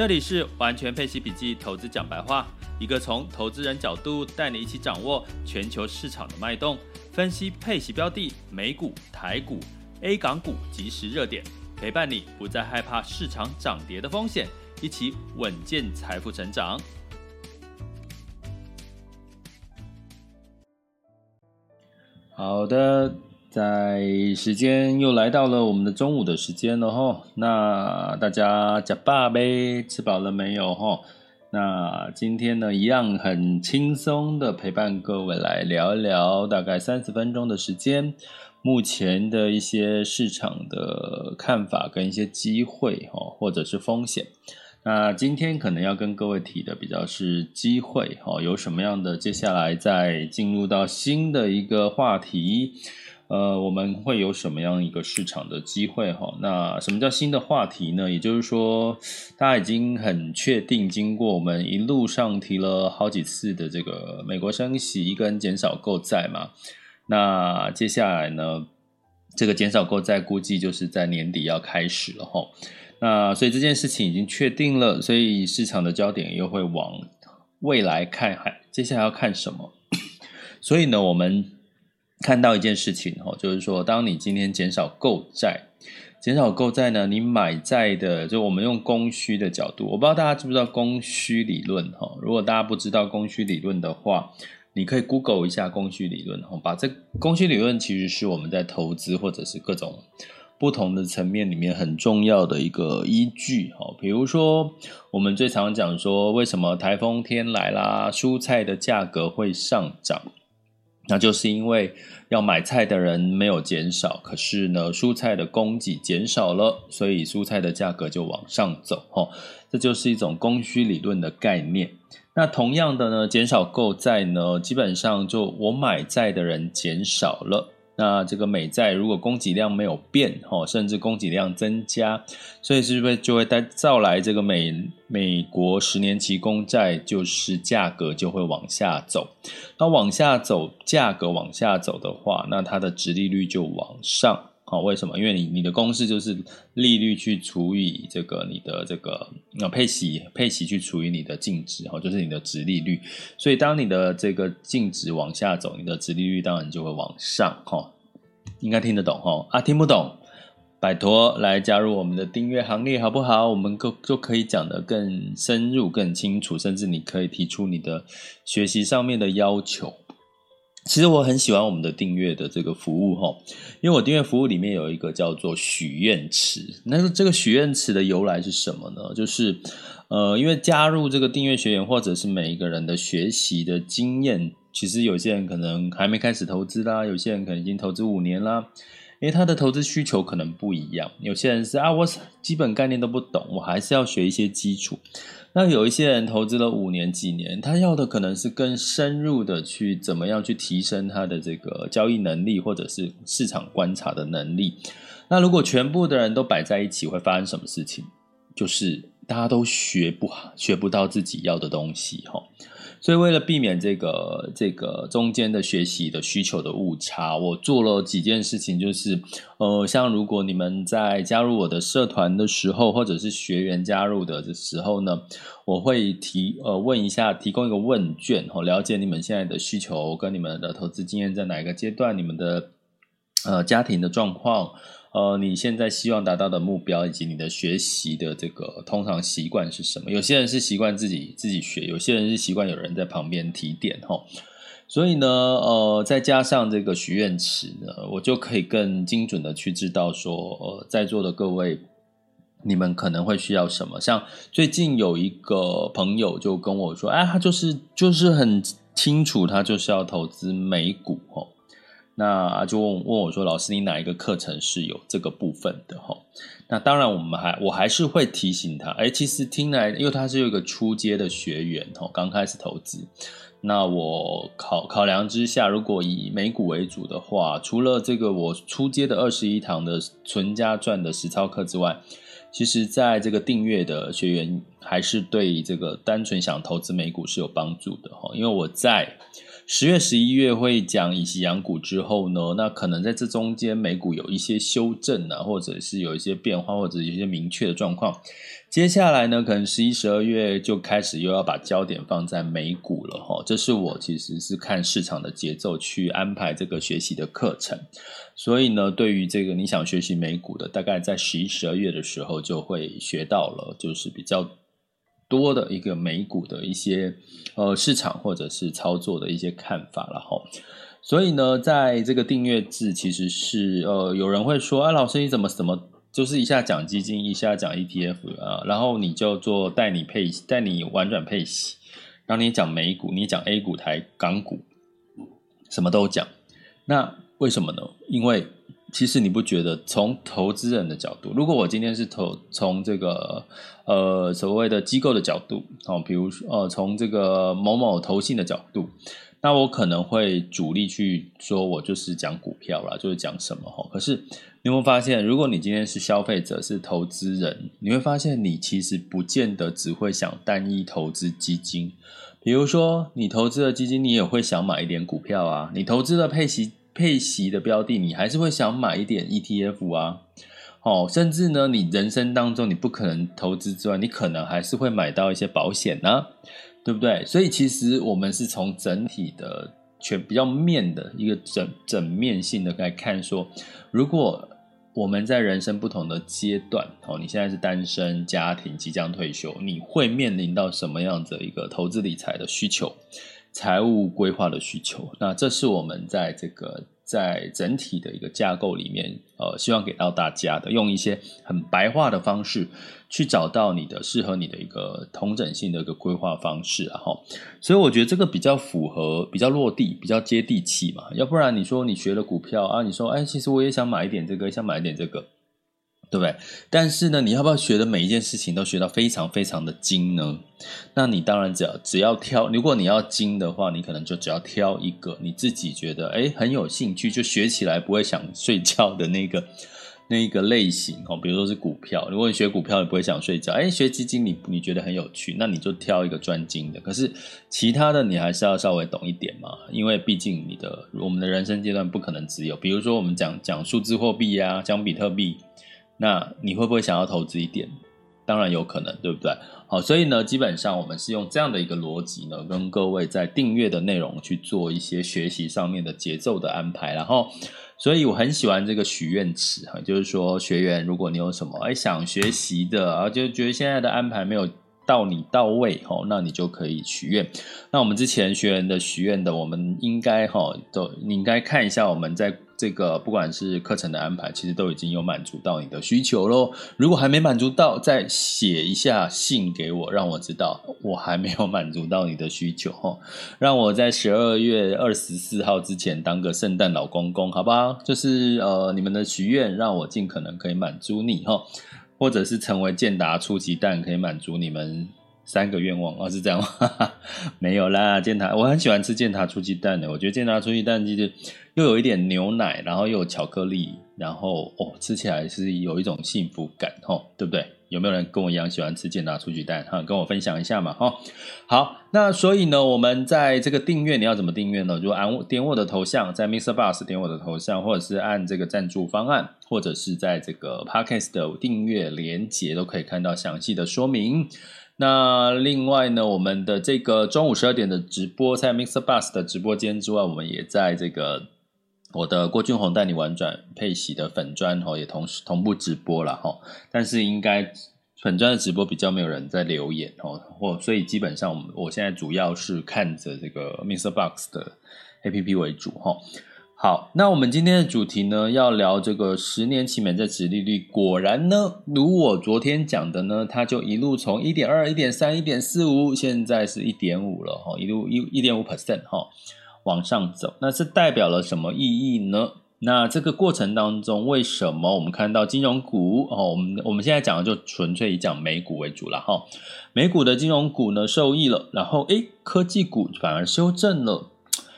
这里是完全配息笔记投资讲白话，一个从投资人角度带你一起掌握全球市场的脉动，分析配息标的、美股、台股、A 港股即时热点，陪伴你不再害怕市场涨跌的风险，一起稳健财富成长。好的。在时间又来到了我们的中午的时间了哈，那大家吃饱呗？吃饱了没有哈？那今天呢，一样很轻松的陪伴各位来聊一聊，大概三十分钟的时间，目前的一些市场的看法跟一些机会哈，或者是风险。那今天可能要跟各位提的比较是机会哈，有什么样的？接下来再进入到新的一个话题。呃，我们会有什么样一个市场的机会哈？那什么叫新的话题呢？也就是说，大家已经很确定，经过我们一路上提了好几次的这个美国升息跟减少购债嘛。那接下来呢，这个减少购债估计就是在年底要开始了哈。那所以这件事情已经确定了，所以市场的焦点又会往未来看，还接下来要看什么？所以呢，我们。看到一件事情哈，就是说，当你今天减少购债，减少购债呢，你买债的，就我们用供需的角度，我不知道大家知不知道供需理论哈。如果大家不知道供需理论的话，你可以 Google 一下供需理论哈。把这供需理论其实是我们在投资或者是各种不同的层面里面很重要的一个依据哈。比如说，我们最常讲说，为什么台风天来啦，蔬菜的价格会上涨？那就是因为要买菜的人没有减少，可是呢，蔬菜的供给减少了，所以蔬菜的价格就往上走，哦，这就是一种供需理论的概念。那同样的呢，减少购债呢，基本上就我买债的人减少了。那这个美债如果供给量没有变，哈，甚至供给量增加，所以是不是就会带造来这个美美国十年期公债就是价格就会往下走，那往下走，价格往下走的话，那它的值利率就往上。好，为什么？因为你你的公式就是利率去除以这个你的这个那配息配息去除以你的净值，哈，就是你的殖利率。所以当你的这个净值往下走，你的殖利率当然就会往上，哈。应该听得懂，哈啊，听不懂，拜托来加入我们的订阅行列，好不好？我们就就可以讲得更深入、更清楚，甚至你可以提出你的学习上面的要求。其实我很喜欢我们的订阅的这个服务哈，因为我订阅服务里面有一个叫做许愿池。那这个许愿池的由来是什么呢？就是呃，因为加入这个订阅学员，或者是每一个人的学习的经验，其实有些人可能还没开始投资啦，有些人可能已经投资五年啦，因为他的投资需求可能不一样。有些人是啊，我基本概念都不懂，我还是要学一些基础。那有一些人投资了五年、几年，他要的可能是更深入的去怎么样去提升他的这个交易能力，或者是市场观察的能力。那如果全部的人都摆在一起，会发生什么事情？就是大家都学不好，学不到自己要的东西，哈。所以，为了避免这个这个中间的学习的需求的误差，我做了几件事情，就是呃，像如果你们在加入我的社团的时候，或者是学员加入的时候呢，我会提呃问一下，提供一个问卷，哦，了解你们现在的需求跟你们的投资经验在哪一个阶段，你们的呃家庭的状况。呃，你现在希望达到的目标以及你的学习的这个通常习惯是什么？有些人是习惯自己自己学，有些人是习惯有人在旁边提点齁。所以呢，呃，再加上这个许愿池呢，我就可以更精准的去知道说，在座的各位，你们可能会需要什么。像最近有一个朋友就跟我说，哎，他就是就是很清楚，他就是要投资美股哦。那就问问我说：“老师，你哪一个课程是有这个部分的？”哈，那当然，我们还我还是会提醒他。哎，其实听来，因为他是有一个初阶的学员，哈，刚开始投资。那我考考量之下，如果以美股为主的话，除了这个我初阶的二十一堂的存加赚的实操课之外，其实在这个订阅的学员还是对这个单纯想投资美股是有帮助的，哈，因为我在。十月、十一月会讲以息养股之后呢，那可能在这中间美股有一些修正啊，或者是有一些变化，或者有一些明确的状况。接下来呢，可能十一、十二月就开始又要把焦点放在美股了哈。这是我其实是看市场的节奏去安排这个学习的课程。所以呢，对于这个你想学习美股的，大概在十一、十二月的时候就会学到了，就是比较。多的一个美股的一些呃市场或者是操作的一些看法了哈，所以呢，在这个订阅制其实是呃有人会说，啊，老师你怎么怎么就是一下讲基金，一下讲 ETF 啊，然后你就做带你配带你玩转配息，然后你讲美股，你讲 A 股台港股，什么都讲，那为什么呢？因为其实你不觉得，从投资人的角度，如果我今天是投从这个呃所谓的机构的角度，哦，比如说呃从这个某某投信的角度，那我可能会主力去说，我就是讲股票啦，就是讲什么哈。可是你有没有发现，如果你今天是消费者，是投资人，你会发现你其实不见得只会想单一投资基金，比如说你投资的基金，你也会想买一点股票啊，你投资的配息。配息的标的，你还是会想买一点 ETF 啊，哦，甚至呢，你人生当中你不可能投资之外，你可能还是会买到一些保险呢，对不对？所以其实我们是从整体的全比较面的一个整整面性的来看说，如果我们在人生不同的阶段，哦，你现在是单身家庭即将退休，你会面临到什么样子的一个投资理财的需求？财务规划的需求，那这是我们在这个在整体的一个架构里面，呃，希望给到大家的，用一些很白话的方式去找到你的适合你的一个同整性的一个规划方式啊，哈，所以我觉得这个比较符合，比较落地，比较接地气嘛，要不然你说你学了股票啊，你说哎，其实我也想买一点这个，想买一点这个。对不对？但是呢，你要不要学的每一件事情都学到非常非常的精呢？那你当然只要只要挑，如果你要精的话，你可能就只要挑一个你自己觉得诶很有兴趣，就学起来不会想睡觉的那个那个类型哦。比如说是股票，如果你学股票你不会想睡觉，诶学基金你你觉得很有趣，那你就挑一个专精的。可是其他的你还是要稍微懂一点嘛，因为毕竟你的我们的人生阶段不可能只有，比如说我们讲讲数字货币呀，讲比特币。那你会不会想要投资一点？当然有可能，对不对？好，所以呢，基本上我们是用这样的一个逻辑呢，跟各位在订阅的内容去做一些学习上面的节奏的安排。然后，所以我很喜欢这个许愿池哈，就是说学员，如果你有什么哎想学习的，啊，就觉得现在的安排没有到你到位哈，那你就可以许愿。那我们之前学员的许愿的，我们应该哈都你应该看一下我们在。这个不管是课程的安排，其实都已经有满足到你的需求喽。如果还没满足到，再写一下信给我，让我知道我还没有满足到你的需求哈。让我在十二月二十四号之前当个圣诞老公公，好不好？就是呃，你们的许愿让我尽可能可以满足你哈，或者是成为健达出奇蛋，可以满足你们。三个愿望哦，是这样吗？没有啦，健达，我很喜欢吃健达出奇蛋的。我觉得健达出奇蛋就是又有一点牛奶，然后又有巧克力，然后哦，吃起来是有一种幸福感，哦，对不对？有没有人跟我一样喜欢吃健达出奇蛋？哈，跟我分享一下嘛，哈。好，那所以呢，我们在这个订阅，你要怎么订阅呢？就按点我的头像，在 Mr. Bus 点我的头像，或者是按这个赞助方案，或者是在这个 Podcast 的订阅连接，都可以看到详细的说明。那另外呢，我们的这个中午十二点的直播，在 Mr. Bus 的直播间之外，我们也在这个我的郭俊宏带你玩转配息的粉专哈，也同时同步直播了哈。但是应该粉专的直播比较没有人在留言哦，或所以基本上我们我现在主要是看着这个 Mr. Box 的 APP 为主哈。好，那我们今天的主题呢，要聊这个十年期美债殖利率。果然呢，如我昨天讲的呢，它就一路从一点二、一点三、一点四五，现在是一点五了哈，一路一一点五 percent 哈。往上走，那是代表了什么意义呢？那这个过程当中，为什么我们看到金融股哦？我们我们现在讲的就纯粹以讲美股为主了哈。美股的金融股呢受益了，然后诶，科技股反而修正了。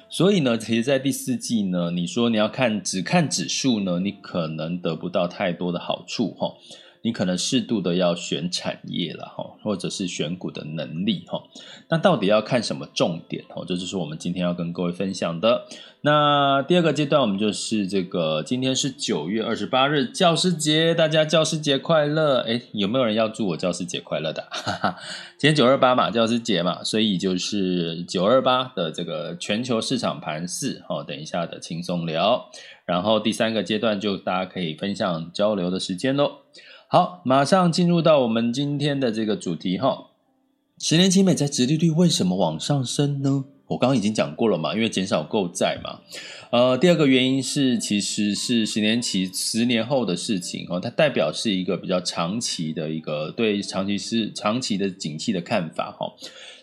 所以呢，其实，在第四季呢，你说你要看只看指数呢，你可能得不到太多的好处哈。你可能适度的要选产业了哈，或者是选股的能力哈。那到底要看什么重点哦？这就是我们今天要跟各位分享的。那第二个阶段，我们就是这个，今天是九月二十八日，教师节，大家教师节快乐！诶，有没有人要祝我教师节快乐的？哈哈，今天九二八嘛，教师节嘛，所以就是九二八的这个全球市场盘势哈。等一下的轻松聊，然后第三个阶段就大家可以分享交流的时间喽。好，马上进入到我们今天的这个主题哈。十年期美债殖利率为什么往上升呢？我刚刚已经讲过了嘛，因为减少购债嘛。呃，第二个原因是，其实是十年期十年后的事情哦，它代表是一个比较长期的一个对长期是长期的景气的看法哈。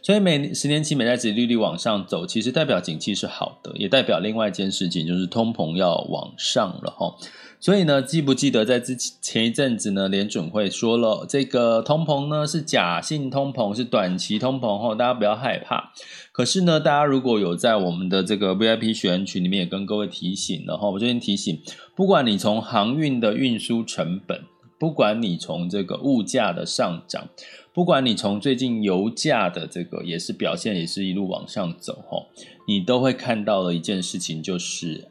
所以每十年期美债殖利率往上走，其实代表景气是好的，也代表另外一件事情就是通膨要往上了哈。所以呢，记不记得在之前一阵子呢，联准会说了，这个通膨呢是假性通膨，是短期通膨吼，大家不要害怕。可是呢，大家如果有在我们的这个 VIP 学员群里面，也跟各位提醒了哈，我这边提醒，不管你从航运的运输成本，不管你从这个物价的上涨，不管你从最近油价的这个也是表现也是一路往上走吼，你都会看到的一件事情就是。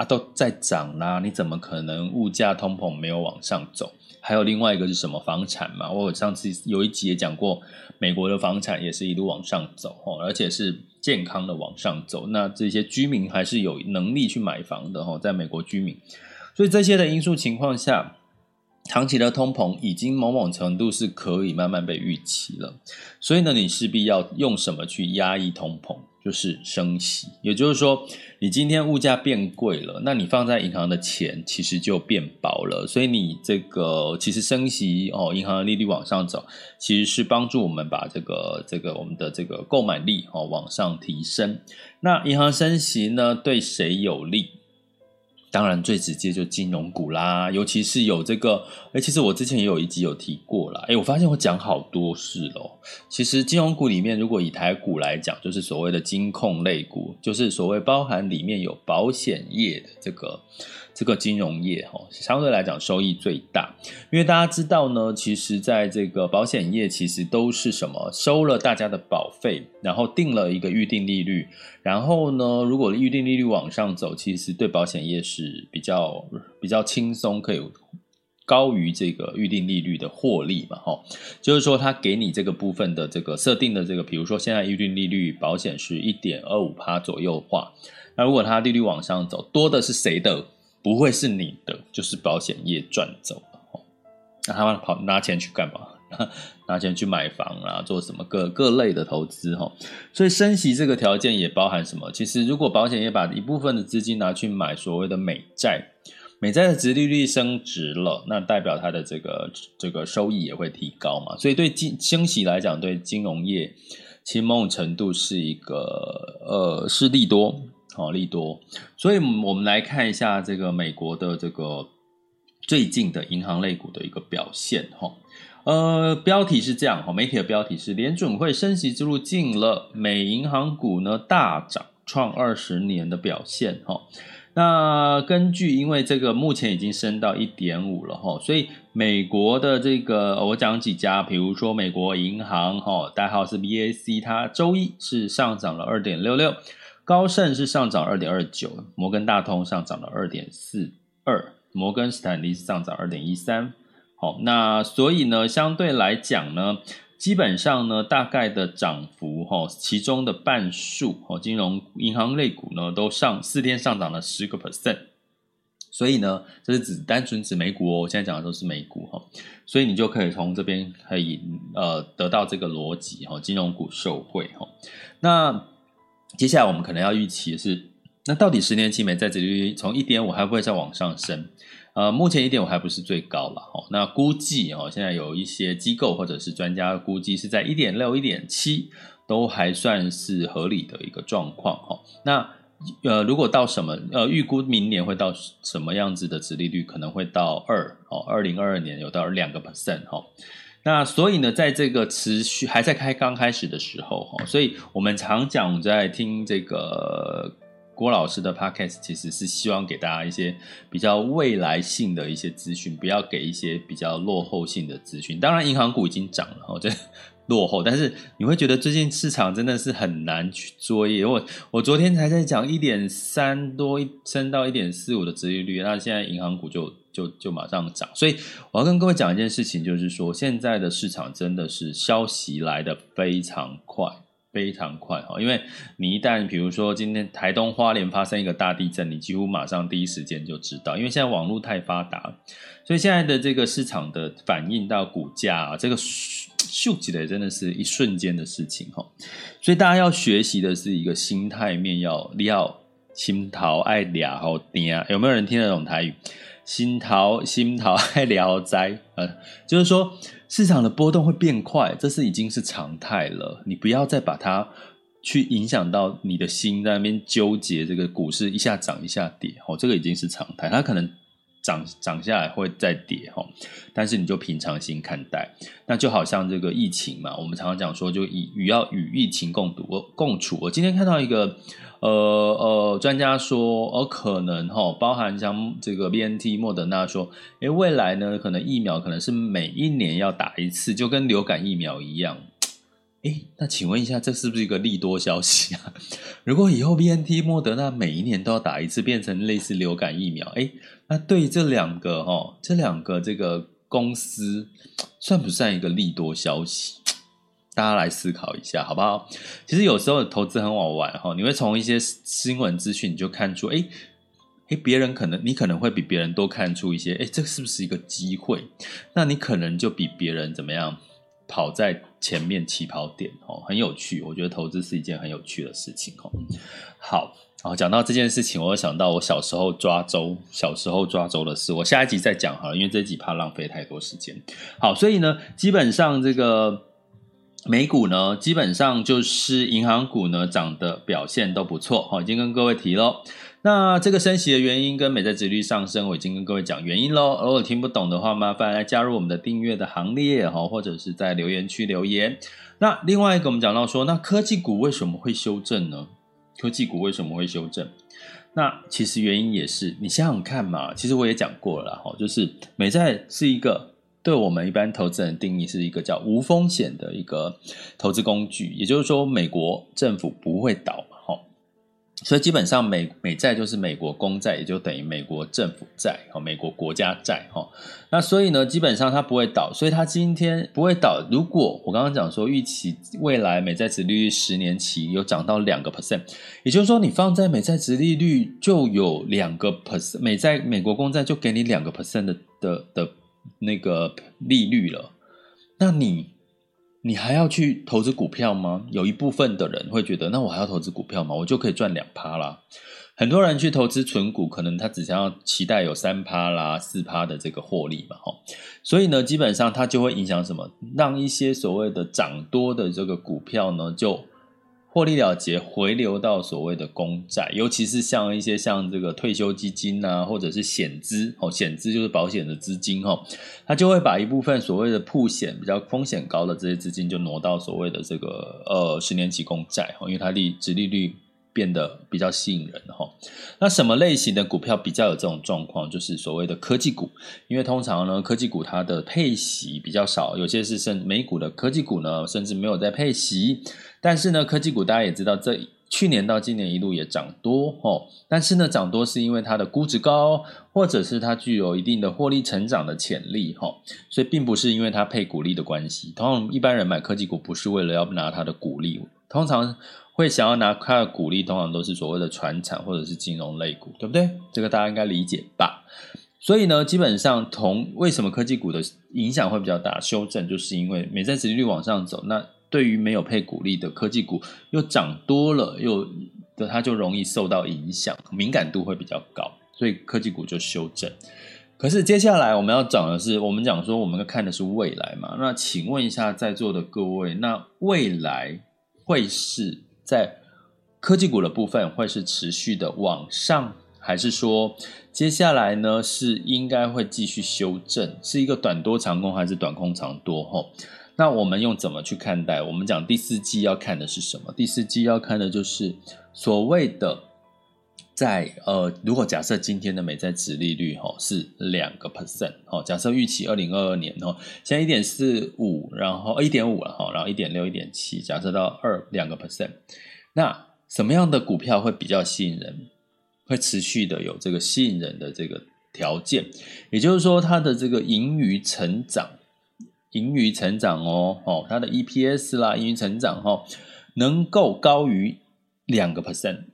啊，都在涨啦！你怎么可能物价通膨没有往上走？还有另外一个是什么房产嘛？我上次有一集也讲过，美国的房产也是一路往上走哦，而且是健康的往上走。那这些居民还是有能力去买房的哦，在美国居民。所以这些的因素情况下，长期的通膨已经某种程度是可以慢慢被预期了。所以呢，你势必要用什么去压抑通膨？就是升息，也就是说，你今天物价变贵了，那你放在银行的钱其实就变薄了。所以你这个其实升息哦，银行的利率往上走，其实是帮助我们把这个这个我们的这个购买力哦往上提升。那银行升息呢，对谁有利？当然，最直接就金融股啦，尤其是有这个，哎，其实我之前也有一集有提过啦，哎，我发现我讲好多事咯。其实金融股里面，如果以台股来讲，就是所谓的金控类股，就是所谓包含里面有保险业的这个。这个金融业哈，相对来讲收益最大，因为大家知道呢，其实在这个保险业，其实都是什么收了大家的保费，然后定了一个预定利率，然后呢，如果预定利率往上走，其实对保险业是比较比较轻松，可以高于这个预定利率的获利嘛，哈，就是说他给你这个部分的这个设定的这个，比如说现在预定利率保险是一点二五趴左右的话，那如果它利率往上走，多的是谁的？不会是你的，就是保险业赚走了哦。那他们跑拿钱去干嘛？拿钱去买房啊，做什么各各类的投资哈。所以升息这个条件也包含什么？其实如果保险业把一部分的资金拿去买所谓的美债，美债的殖利率升值了，那代表它的这个这个收益也会提高嘛。所以对金升息来讲，对金融业其实某种程度是一个呃是利多。好利多，所以我们来看一下这个美国的这个最近的银行类股的一个表现哈。呃，标题是这样哈，媒体的标题是联准会升息之路近了，美银行股呢大涨，创二十年的表现哈。那根据因为这个目前已经升到一点五了哈，所以美国的这个我讲几家，比如说美国银行哈，代号是 BAC，它周一是上涨了二点六六。高盛是上涨二点二九，摩根大通上涨了二点四二，摩根斯坦利是上涨二点一三。好，那所以呢，相对来讲呢，基本上呢，大概的涨幅哈，其中的半数哦，金融银行类股呢，都上四天上涨了十个 percent。所以呢，这是指单纯指美股哦，我现在讲的都是美股哈，所以你就可以从这边可以呃得到这个逻辑哈，金融股受惠哈，那。接下来我们可能要预期是，那到底十年期美债殖利率从一点五还会不会再往上升？呃，目前一点五还不是最高了哦。那估计哦，现在有一些机构或者是专家估计是在一点六、一点七都还算是合理的一个状况哈。那呃，如果到什么呃，预估明年会到什么样子的殖利率，可能会到二哦，二零二二年有到两个 percent 哈。那所以呢，在这个持续还在开刚开始的时候哈，所以我们常讲在听这个郭老师的 podcast，其实是希望给大家一些比较未来性的一些资讯，不要给一些比较落后性的资讯。当然，银行股已经涨了，我觉得。落后，但是你会觉得最近市场真的是很难去作业。我我昨天才在讲一点三多升到一点四五的折利率，那现在银行股就就就马上涨。所以我要跟各位讲一件事情，就是说现在的市场真的是消息来的非常快，非常快哈。因为你一旦比如说今天台东花莲发生一个大地震，你几乎马上第一时间就知道，因为现在网络太发达，所以现在的这个市场的反应到股价啊，这个。秀起来真的是一瞬间的事情哈，所以大家要学习的是一个心态面要，要要心桃爱俩好点，有没有人听得懂台语？心桃 心桃爱聊斋，呃，就是说市场的波动会变快，这是已经是常态了，你不要再把它去影响到你的心，在那边纠结这个股市一下涨一下跌，哦，这个已经是常态，它可能。涨涨下来会再跌哈，但是你就平常心看待，那就好像这个疫情嘛，我们常常讲说，就以与要与疫情共度共处。我今天看到一个呃呃专家说，呃可能哈，包含像这个 BNT 莫德纳说，诶未来呢可能疫苗可能是每一年要打一次，就跟流感疫苗一样。诶那请问一下，这是不是一个利多消息啊？如果以后 BNT 莫德纳每一年都要打一次，变成类似流感疫苗，诶那对这两个哈，这两个这个公司算不算一个利多消息？大家来思考一下，好不好？其实有时候投资很好玩哈，你会从一些新闻资讯你就看出，诶诶别人可能你可能会比别人多看出一些，诶这是不是一个机会？那你可能就比别人怎么样？跑在前面起跑点哦，很有趣。我觉得投资是一件很有趣的事情哦。好，然后讲到这件事情，我又想到我小时候抓周，小时候抓周的事。我下一集再讲好了，因为这一集怕浪费太多时间。好，所以呢，基本上这个美股呢，基本上就是银行股呢涨的表现都不错。好，已经跟各位提喽。那这个升息的原因跟美债殖率上升，我已经跟各位讲原因喽。如果听不懂的话，麻烦来加入我们的订阅的行列哈，或者是在留言区留言。那另外一个，我们讲到说，那科技股为什么会修正呢？科技股为什么会修正？那其实原因也是，你想想看嘛。其实我也讲过了哈，就是美债是一个对我们一般投资人定义是一个叫无风险的一个投资工具，也就是说，美国政府不会倒。所以基本上美美债就是美国公债，也就等于美国政府债和美国国家债哈。那所以呢，基本上它不会倒，所以它今天不会倒。如果我刚刚讲说预期未来美债殖利率十年期有涨到两个 percent，也就是说你放在美债殖利率就有两个 percent，美债美国公债就给你两个 percent 的的的那个利率了，那你。你还要去投资股票吗？有一部分的人会觉得，那我还要投资股票吗？我就可以赚两趴啦。很多人去投资存股，可能他只想要期待有三趴啦、四趴的这个获利嘛，吼。所以呢，基本上它就会影响什么？让一些所谓的涨多的这个股票呢，就。获利了结，回流到所谓的公债，尤其是像一些像这个退休基金啊，或者是险资哦，险资就是保险的资金哦，它就会把一部分所谓的曝险比较风险高的这些资金，就挪到所谓的这个呃十年期公债哈，因为它利殖利率变得比较吸引人哈。那什么类型的股票比较有这种状况？就是所谓的科技股，因为通常呢，科技股它的配息比较少，有些是甚美股的科技股呢，甚至没有在配息。但是呢，科技股大家也知道，这去年到今年一路也涨多哦。但是呢，涨多是因为它的估值高，或者是它具有一定的获利成长的潜力哈。所以并不是因为它配股利的关系。通常一般人买科技股不是为了要拿它的股利，通常会想要拿它的股利，通常都是所谓的传产或者是金融类股，对不对？这个大家应该理解吧？所以呢，基本上同为什么科技股的影响会比较大，修正就是因为美债殖利率往上走，那。对于没有配股利的科技股又涨多了，又的它就容易受到影响，敏感度会比较高，所以科技股就修正。可是接下来我们要讲的是，我们讲说我们看的是未来嘛？那请问一下在座的各位，那未来会是在科技股的部分会是持续的往上，还是说接下来呢是应该会继续修正，是一个短多长空还是短空长多？吼，那我们用怎么去看待？我们讲第四季要看的是什么？第四季要看的就是所谓的。在呃，如果假设今天的美债殖利率哈是两个 percent 哦，假设预期二零二二年哦，现在一点四五，然后一点五了哈，然后一点六、一点七，假设到二两个 percent，那什么样的股票会比较吸引人，会持续的有这个吸引人的这个条件？也就是说，它的这个盈余成长，盈余成长哦，哦，它的 EPS 啦，盈余成长哈，能够高于两个 percent。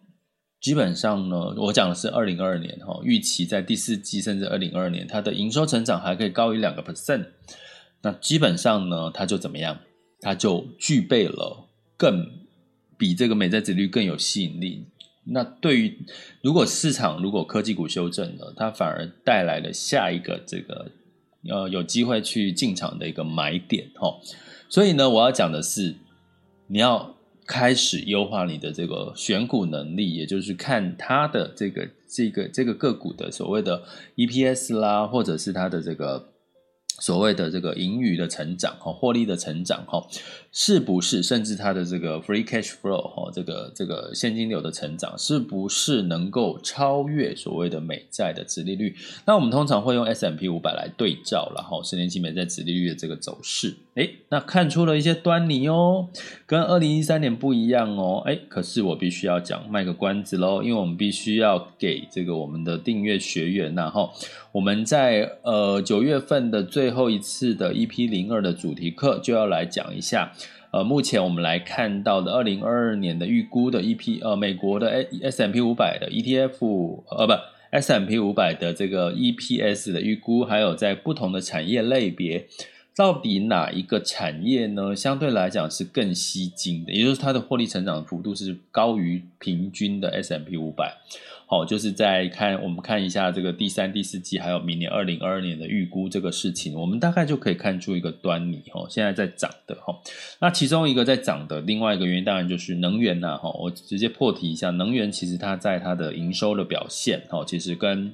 基本上呢，我讲的是二零二二年哈，预期在第四季甚至二零二二年，它的营收成长还可以高于两个 percent，那基本上呢，它就怎么样？它就具备了更比这个美债殖率更有吸引力。那对于如果市场如果科技股修正了，它反而带来了下一个这个呃有机会去进场的一个买点哈。所以呢，我要讲的是你要。开始优化你的这个选股能力，也就是看它的这个这个这个个股的所谓的 EPS 啦，或者是它的这个。所谓的这个盈余的成长哈，获利的成长哈，是不是甚至它的这个 free cash flow 哈，这个这个现金流的成长，是不是能够超越所谓的美债的殖利率？那我们通常会用 S M P 五百来对照，然后十年期美债殖利率的这个走势，诶，那看出了一些端倪哦，跟二零一三年不一样哦，诶，可是我必须要讲卖个关子喽，因为我们必须要给这个我们的订阅学员，然后我们在呃九月份的最后一次的 EP 零二的主题课就要来讲一下，呃，目前我们来看到的二零二二年的预估的 EP，呃，美国的 S M P 五百的 ETF，呃，不 S M P 五百的这个 EPS 的预估，还有在不同的产业类别，到底哪一个产业呢？相对来讲是更吸睛的，也就是它的获利成长幅度是高于平均的 S M P 五百。好，就是在看我们看一下这个第三、第四季，还有明年二零二二年的预估这个事情，我们大概就可以看出一个端倪哈。现在在涨的哈，那其中一个在涨的另外一个原因，当然就是能源呐哈。我直接破题一下，能源其实它在它的营收的表现哈，其实跟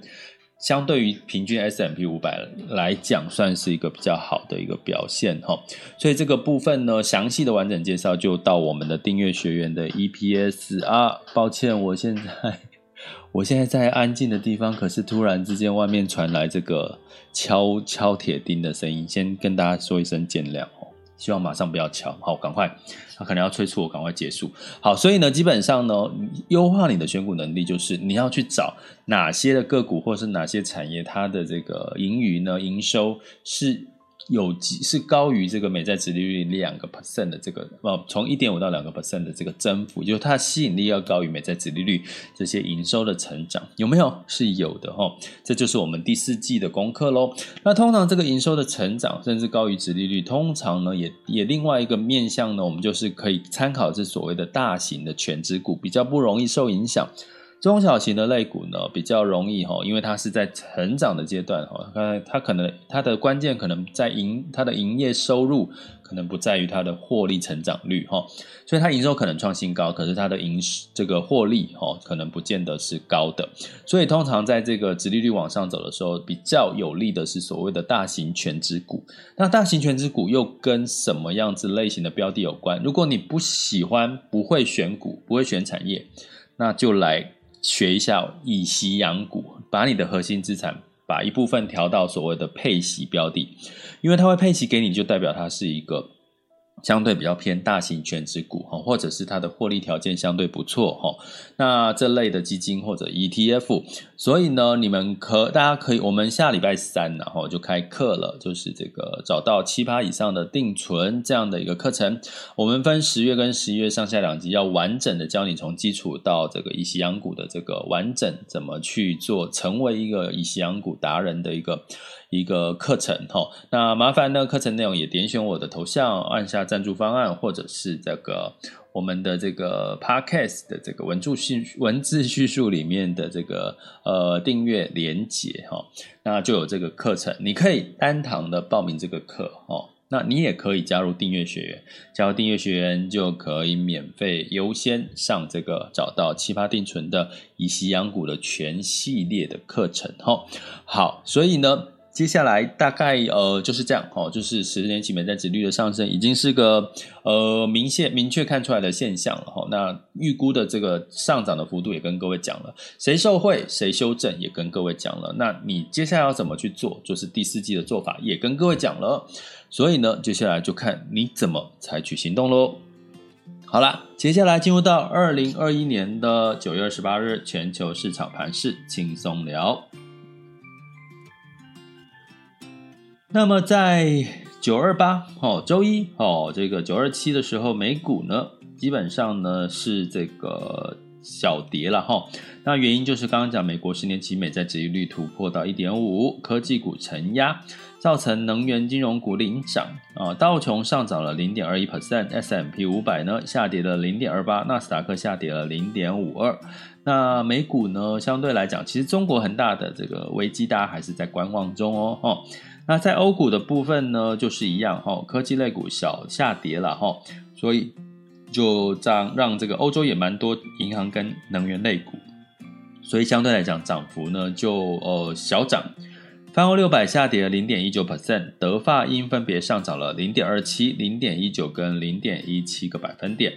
相对于平均 S M P 五百来讲，算是一个比较好的一个表现哈。所以这个部分呢，详细的完整介绍就到我们的订阅学员的 EPS 啊。抱歉，我现在。我现在在安静的地方，可是突然之间外面传来这个敲敲铁钉的声音，先跟大家说一声见谅哦，希望马上不要敲，好，赶快，他可能要催促我赶快结束。好，所以呢，基本上呢，优化你的选股能力，就是你要去找哪些的个股，或是哪些产业，它的这个盈余呢，营收是。有几是高于这个美债殖利率两个 percent 的这个呃，从一点五到两个 percent 的这个增幅，就是它吸引力要高于美债殖利率这些营收的成长，有没有？是有的哈，这就是我们第四季的功课喽。那通常这个营收的成长甚至高于殖利率，通常呢也也另外一个面向呢，我们就是可以参考是所谓的大型的全值股，比较不容易受影响。中小型的类股呢，比较容易哈，因为它是在成长的阶段哈，它它可能它的关键可能在营它的营业收入，可能不在于它的获利成长率哈，所以它营收可能创新高，可是它的营这个获利哈，可能不见得是高的，所以通常在这个殖利率往上走的时候，比较有利的是所谓的大型全值股。那大型全值股又跟什么样子类型的标的有关？如果你不喜欢、不会选股、不会选产业，那就来。学一下以息养股，把你的核心资产把一部分调到所谓的配息标的，因为它会配息给你，就代表它是一个。相对比较偏大型全值股哈，或者是它的获利条件相对不错哈。那这类的基金或者 ETF，所以呢，你们可大家可以，我们下礼拜三然后就开课了，就是这个找到七八以上的定存这样的一个课程。我们分十月跟十一月上下两集，要完整的教你从基础到这个以息养股的这个完整怎么去做，成为一个以息养股达人的一个。一个课程哈，那麻烦呢，课程内容也点选我的头像，按下赞助方案，或者是这个我们的这个 podcast 的这个文字叙文字叙述里面的这个呃订阅连接哈，那就有这个课程，你可以单堂的报名这个课哈。那你也可以加入订阅学员，加入订阅学员就可以免费优先上这个找到奇葩定存的以息养股的全系列的课程。哈，好，所以呢。接下来大概呃就是这样哦，就是十年期美债殖率的上升已经是个呃明显明确看出来的现象了哈。那预估的这个上涨的幅度也跟各位讲了，谁受惠谁修正也跟各位讲了。那你接下来要怎么去做，就是第四季的做法也跟各位讲了。所以呢，接下来就看你怎么采取行动喽。好啦，接下来进入到二零二一年的九月二十八日全球市场盘势轻松聊。那么在九二八哦，周一哦，这个九二七的时候，美股呢基本上呢是这个小跌了哈。那原因就是刚刚讲，美国十年期美债殖利率突破到一点五，科技股承压，造成能源金融股领涨啊。道琼上涨了零点二一 percent，S M P 五百呢下跌了零点二八，纳斯达克下跌了零点五二。那美股呢相对来讲，其实中国很大的这个危机，大家还是在观望中哦。哈。那在欧股的部分呢，就是一样哈，科技类股小下跌了哈，所以就让让这个欧洲也蛮多银行跟能源类股，所以相对来讲涨幅呢就呃小涨，泛欧六百下跌了零点一九 percent，德法英分别上涨了零点二七、零点一九跟零点一七个百分点。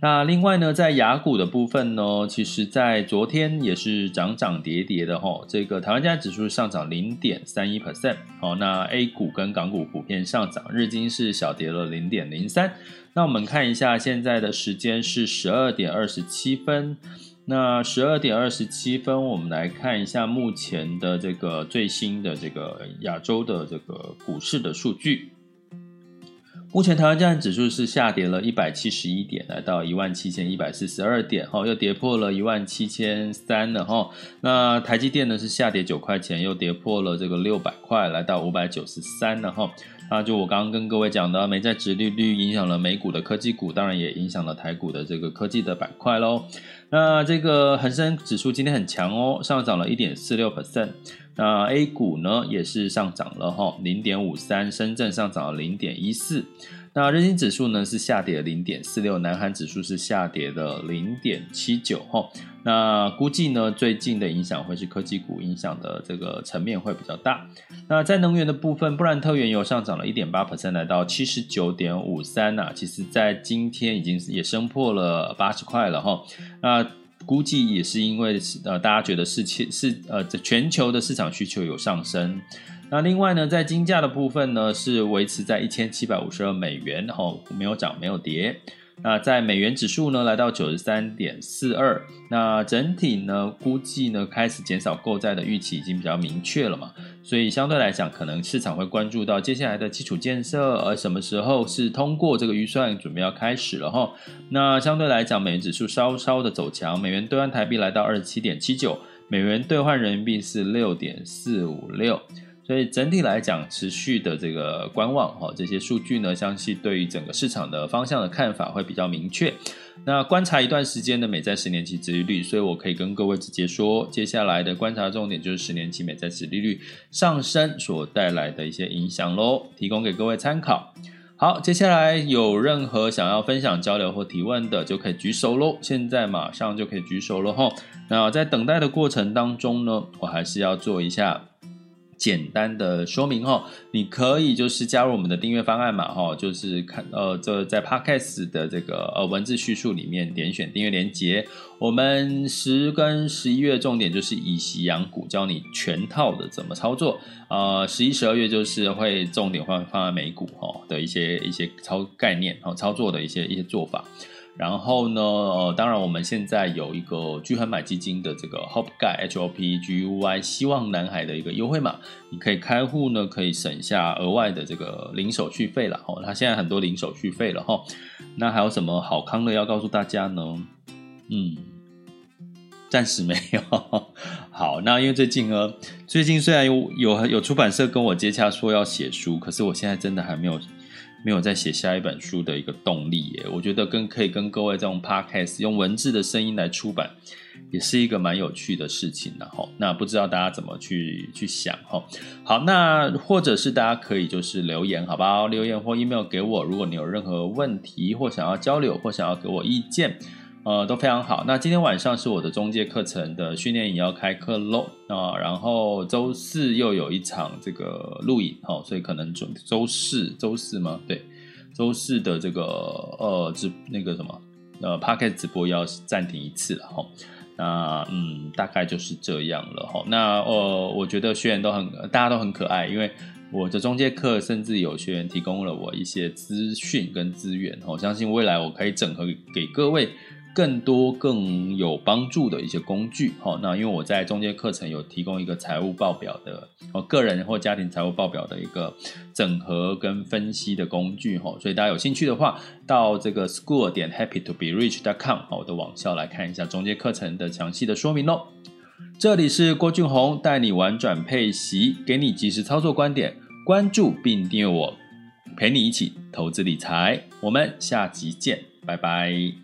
那另外呢，在雅股的部分呢，其实，在昨天也是涨涨跌跌的哈。这个台湾加指数上涨零点三一 percent，好，那 A 股跟港股普遍上涨，日经是小跌了零点零三。那我们看一下现在的时间是十二点二十七分。那十二点二十七分，我们来看一下目前的这个最新的这个亚洲的这个股市的数据。目前台湾站指数是下跌了一百七十一点，来到一万七千一百四十二点，哈，又跌破了一万七千三了，哈。那台积电呢是下跌九块钱，又跌破了这个六百块，来到五百九十三了，哈。那就我刚刚跟各位讲的，美债殖利率影响了美股的科技股，当然也影响了台股的这个科技的板块喽。那这个恒生指数今天很强哦，上涨了一点四六 percent。那 A 股呢也是上涨了哈，零点五三，深圳上涨了零点一四。那日经指数呢是下跌零点四六，南韩指数是下跌的零点七九哈。那估计呢最近的影响会是科技股影响的这个层面会比较大。那在能源的部分，布兰特原油上涨了一点八 percent，来到七十九点五三呐。其实，在今天已经也升破了八十块了哈。那估计也是因为呃，大家觉得是是呃，全球的市场需求有上升。那另外呢，在金价的部分呢，是维持在一千七百五十二美元，然后没有涨，没有跌。那在美元指数呢，来到九十三点四二。那整体呢，估计呢，开始减少购债的预期已经比较明确了嘛。所以相对来讲，可能市场会关注到接下来的基础建设，而什么时候是通过这个预算准备要开始了哈。那相对来讲，美元指数稍稍的走强，美元兑换台币来到二十七点七九，美元兑换人民币是六点四五六。所以整体来讲，持续的这个观望哈，这些数据呢，相信对于整个市场的方向的看法会比较明确。那观察一段时间的美债十年期殖利率，所以我可以跟各位直接说，接下来的观察重点就是十年期美债殖利率上升所带来的一些影响喽，提供给各位参考。好，接下来有任何想要分享、交流或提问的，就可以举手喽。现在马上就可以举手了哈。那在等待的过程当中呢，我还是要做一下。简单的说明哈，你可以就是加入我们的订阅方案嘛哈，就是看呃这在 Podcast 的这个呃文字叙述里面点选订阅连接。我们十跟十一月重点就是以息养股，教你全套的怎么操作。呃，十一、十二月就是会重点放放在美股哈的一些一些操概念哦操作的一些一些做法。然后呢，呃，当然我们现在有一个巨亨买基金的这个 Hope Guy H O P G U Y 希望男孩的一个优惠码，你可以开户呢，可以省下额外的这个零手续费了哈。它现在很多零手续费了哈。那还有什么好康的要告诉大家呢？嗯，暂时没有。好，那因为最近呢，最近虽然有有有出版社跟我接洽说要写书，可是我现在真的还没有。没有再写下一本书的一个动力耶。我觉得跟可以跟各位这种 podcast 用文字的声音来出版，也是一个蛮有趣的事情，然后那不知道大家怎么去去想哈？好，那或者是大家可以就是留言好不好？留言或 email 给我，如果你有任何问题或想要交流或想要给我意见。呃，都非常好。那今天晚上是我的中介课程的训练营要开课喽啊，然后周四又有一场这个录影，哦，所以可能准周四周四吗？对，周四的这个呃直那个什么呃 Podcast 直播要暂停一次了哈、那嗯，大概就是这样了哈、那呃，我觉得学员都很大家都很可爱，因为我的中介课甚至有学员提供了我一些资讯跟资源，我、相信未来我可以整合给各位。更多更有帮助的一些工具，好，那因为我在中间课程有提供一个财务报表的，哦，个人或家庭财务报表的一个整合跟分析的工具，哈，所以大家有兴趣的话，到这个 school 点 happy to be rich dot com 我的网校来看一下中间课程的详细的说明喽。这里是郭俊宏，带你玩转配息，给你及时操作观点，关注并订阅我，陪你一起投资理财，我们下集见，拜拜。